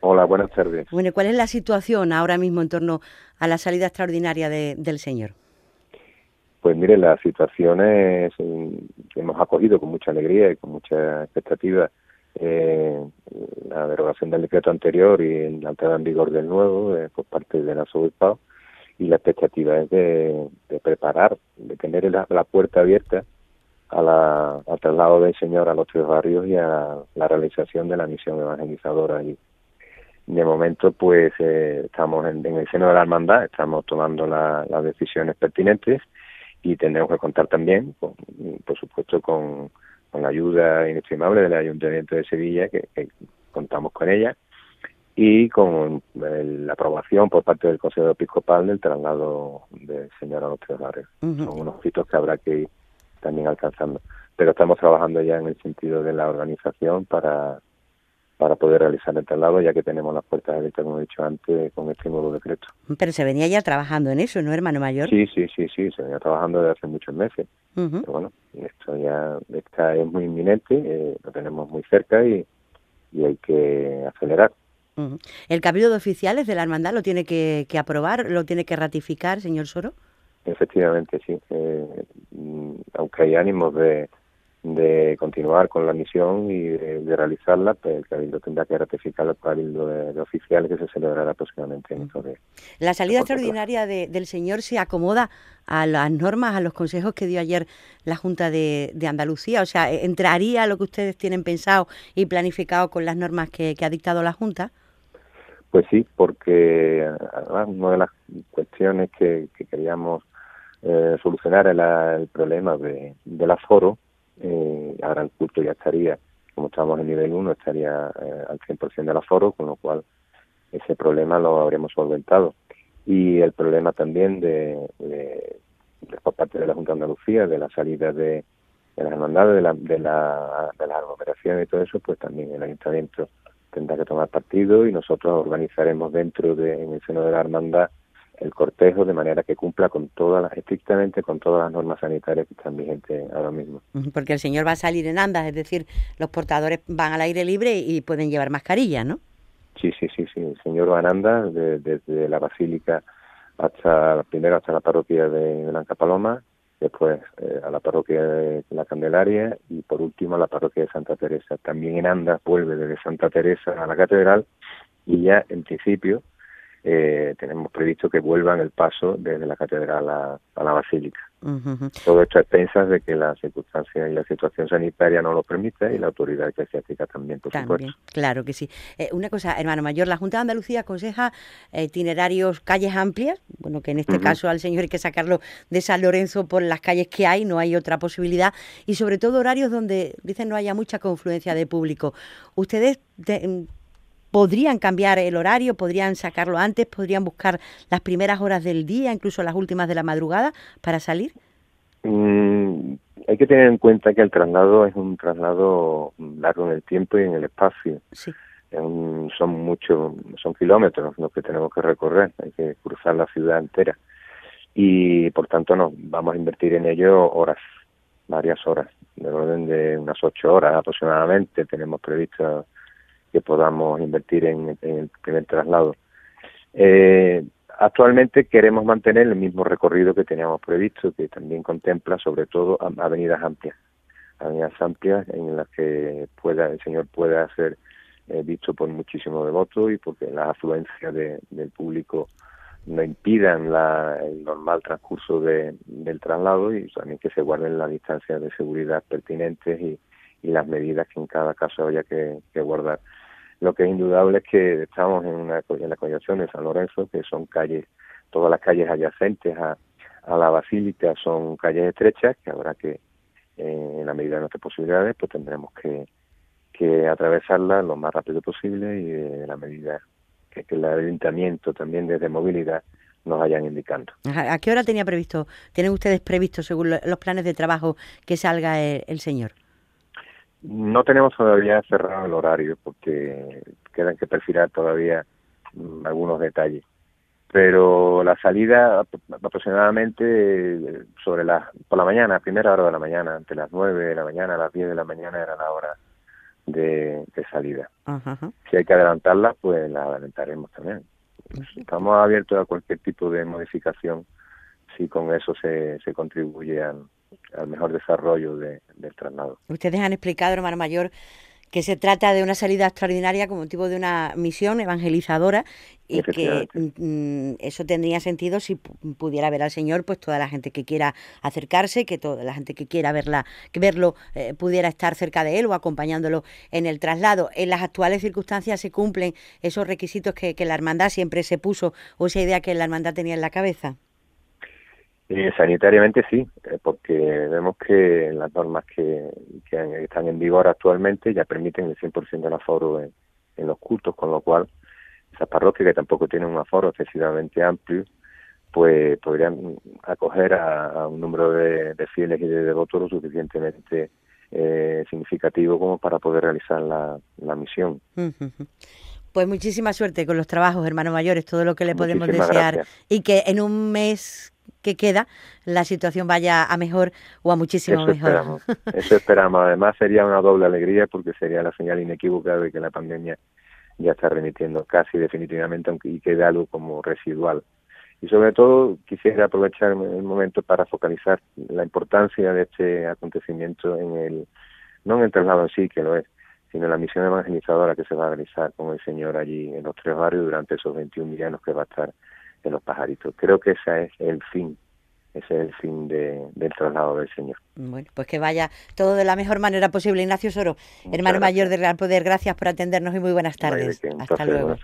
Hola, buenas tardes. Bueno, ¿cuál es la situación ahora mismo en torno a la salida extraordinaria del señor? Pues mire, la situación es hemos acogido con mucha alegría y con mucha expectativa eh, la derogación del decreto anterior y la entrada en vigor del nuevo eh, por parte de la Sobepa y la expectativa es de, preparar, de tener la, puerta abierta a la, al traslado del Señor a los tres barrios y a la realización de la misión evangelizadora allí. De momento, pues eh, estamos en, el seno de la hermandad, estamos tomando las decisiones pertinentes y tendremos que contar también, por supuesto, con, con la ayuda inestimable del Ayuntamiento de Sevilla, que, contamos con ella, y con la aprobación por parte del Consejo Episcopal del traslado del señor a los tres barrios. Son unos hitos que habrá que ir también alcanzando. Pero estamos trabajando ya en el sentido de la organización para para poder realizar el traslado, ya que tenemos las puertas abiertas, como he dicho antes, con este nuevo decreto. Pero se venía ya trabajando en eso, ¿no, hermano mayor? Sí, sí, sí, sí, se venía trabajando desde hace muchos meses. Pero bueno, esto ya está, es muy inminente, eh, lo tenemos muy cerca y, y hay que acelerar. ¿El cabildo de oficiales de la hermandad lo tiene que, que aprobar, lo tiene que ratificar, señor Soro? Efectivamente, sí. Eh, mm, aunque hay ánimos de, de continuar con la misión y de, realizarla, pues el Cabildo tendrá que ratificar el Cabildo de, oficiales que se celebrará próximamente en La salida extraordinaria del señor se acomoda a las normas, a los consejos que dio ayer la Junta de, Andalucía, o sea, ¿entraría lo que ustedes tienen pensado y planificado con las normas que, ha dictado la Junta? Pues sí, porque una de las cuestiones que, queríamos eh, solucionar era el problema de, del aforo, eh, ahora el culto ya estaría, como estamos en nivel 1, estaría eh, al 100% del aforo, con lo cual ese problema lo habremos solventado. Y el problema también de, por parte de la Junta de Andalucía, de la salida de, de las hermandades, de la, de, la, de las aglomeraciones y todo eso, pues también el ayuntamiento tendrá que tomar partido y nosotros organizaremos dentro de, en el seno de la hermandad el cortejo de manera que cumpla con todas las, estrictamente con todas las normas sanitarias que están vigentes ahora mismo. Porque el señor va a salir en andas, es decir, los portadores van al aire libre y pueden llevar mascarilla, ¿no? Sí, sí, sí, sí. El señor va en andas desde la basílica hasta primero hasta la parroquia de Blanca Paloma, después eh, a la parroquia de la Candelaria y por último a la parroquia de Santa Teresa. También en andas vuelve desde Santa Teresa a la catedral y ya en principio eh, tenemos previsto que vuelvan el paso desde la catedral a, la basílica. Todo esto a expensas de que la circunstancia y la situación sanitaria no lo permite y la autoridad eclesiástica también, por también, Claro que sí. Eh, una cosa, hermano mayor, la Junta de Andalucía aconseja eh, itinerarios, calles amplias, bueno, que en este caso al señor hay que sacarlo de San Lorenzo por las calles que hay, no hay otra posibilidad, y sobre todo horarios donde dicen no haya mucha confluencia de público. ¿Ustedes podrían cambiar el horario, podrían sacarlo antes, podrían buscar las primeras horas del día, incluso las últimas de la madrugada para salir? Mm, hay que tener en cuenta que el traslado es un traslado largo en el tiempo y en el espacio. Sí. son muchos, son kilómetros los que tenemos que recorrer, hay que cruzar la ciudad entera. Y por tanto no, vamos a invertir en ello horas, varias horas, del orden de unas ocho horas aproximadamente, tenemos previsto que podamos invertir en, el primer traslado. Eh, actualmente queremos mantener el mismo recorrido que teníamos previsto, que también contempla sobre todo avenidas amplias, avenidas amplias en las que pueda el señor pueda ser eh, visto por muchísimos devotos y porque las afluencias del público no impidan la, el normal transcurso de, del traslado y también que se guarden las distancias de seguridad pertinentes y las medidas que en cada caso haya que, guardar. Lo que es indudable es que estamos en, una, en la conjunción de San Lorenzo, que son calles, todas las calles adyacentes a, a la basílica son calles estrechas, que habrá que, eh, en la medida de nuestras posibilidades, pues tendremos que, que atravesarlas lo más rápido posible y en la medida que, el ayuntamiento también desde movilidad nos vayan indicando. ¿A qué hora tenía previsto, tienen ustedes previsto, según los planes de trabajo, que salga el señor? No tenemos todavía cerrado el horario porque quedan que perfilar todavía mm, algunos detalles. Pero la salida aproximadamente eh, sobre la, por la mañana, primera hora de la mañana, entre las nueve de la mañana a las diez de la mañana era la hora de, salida. Si hay que adelantarla, pues la adelantaremos también. Estamos abiertos a cualquier tipo de modificación si con eso se, se contribuye al, mejor desarrollo del traslado. Ustedes han explicado, hermano mayor, que se trata de una salida extraordinaria como motivo de una misión evangelizadora y que mm, eso tendría sentido si pudiera ver al Señor, pues toda la gente que quiera acercarse, que toda la gente que quiera verla, que verlo eh, pudiera estar cerca de él o acompañándolo en el traslado. En las actuales circunstancias se cumplen esos requisitos que, que la hermandad siempre se puso o esa idea que la hermandad tenía en la cabeza. Eh, sanitariamente sí, eh, porque vemos que las normas que, están en vigor actualmente ya permiten el 100% del aforo en, los cultos, con lo cual esas parroquias que tampoco tienen un aforo excesivamente amplio, pues podrían acoger a, un número de, fieles y de devotos lo suficientemente eh, significativo como para poder realizar la, misión. Pues muchísima suerte con los trabajos, hermanos mayores, todo lo que le podemos desear. y que en un mes que queda la situación vaya a mejor o a muchísimo mejor. Esperamos, eso esperamos. Además sería una doble alegría porque sería la señal inequívoca de que la pandemia ya está remitiendo casi definitivamente aunque y quede algo como residual. Y sobre todo quisiera aprovechar el momento para focalizar la importancia de este acontecimiento en el, no en el traslado en sí, que lo es, sino en la misión evangelizadora que se va a realizar con el Señor allí en los tres barrios durante esos 21 millones que va a estar de los pajaritos. Creo que ese es el fin, ese es el fin de, del traslado del Señor. Bueno, pues que vaya todo de la mejor manera posible. Ignacio Soro, hermano mayor del Gran Poder, gracias por atendernos y muy buenas tardes. Hasta luego.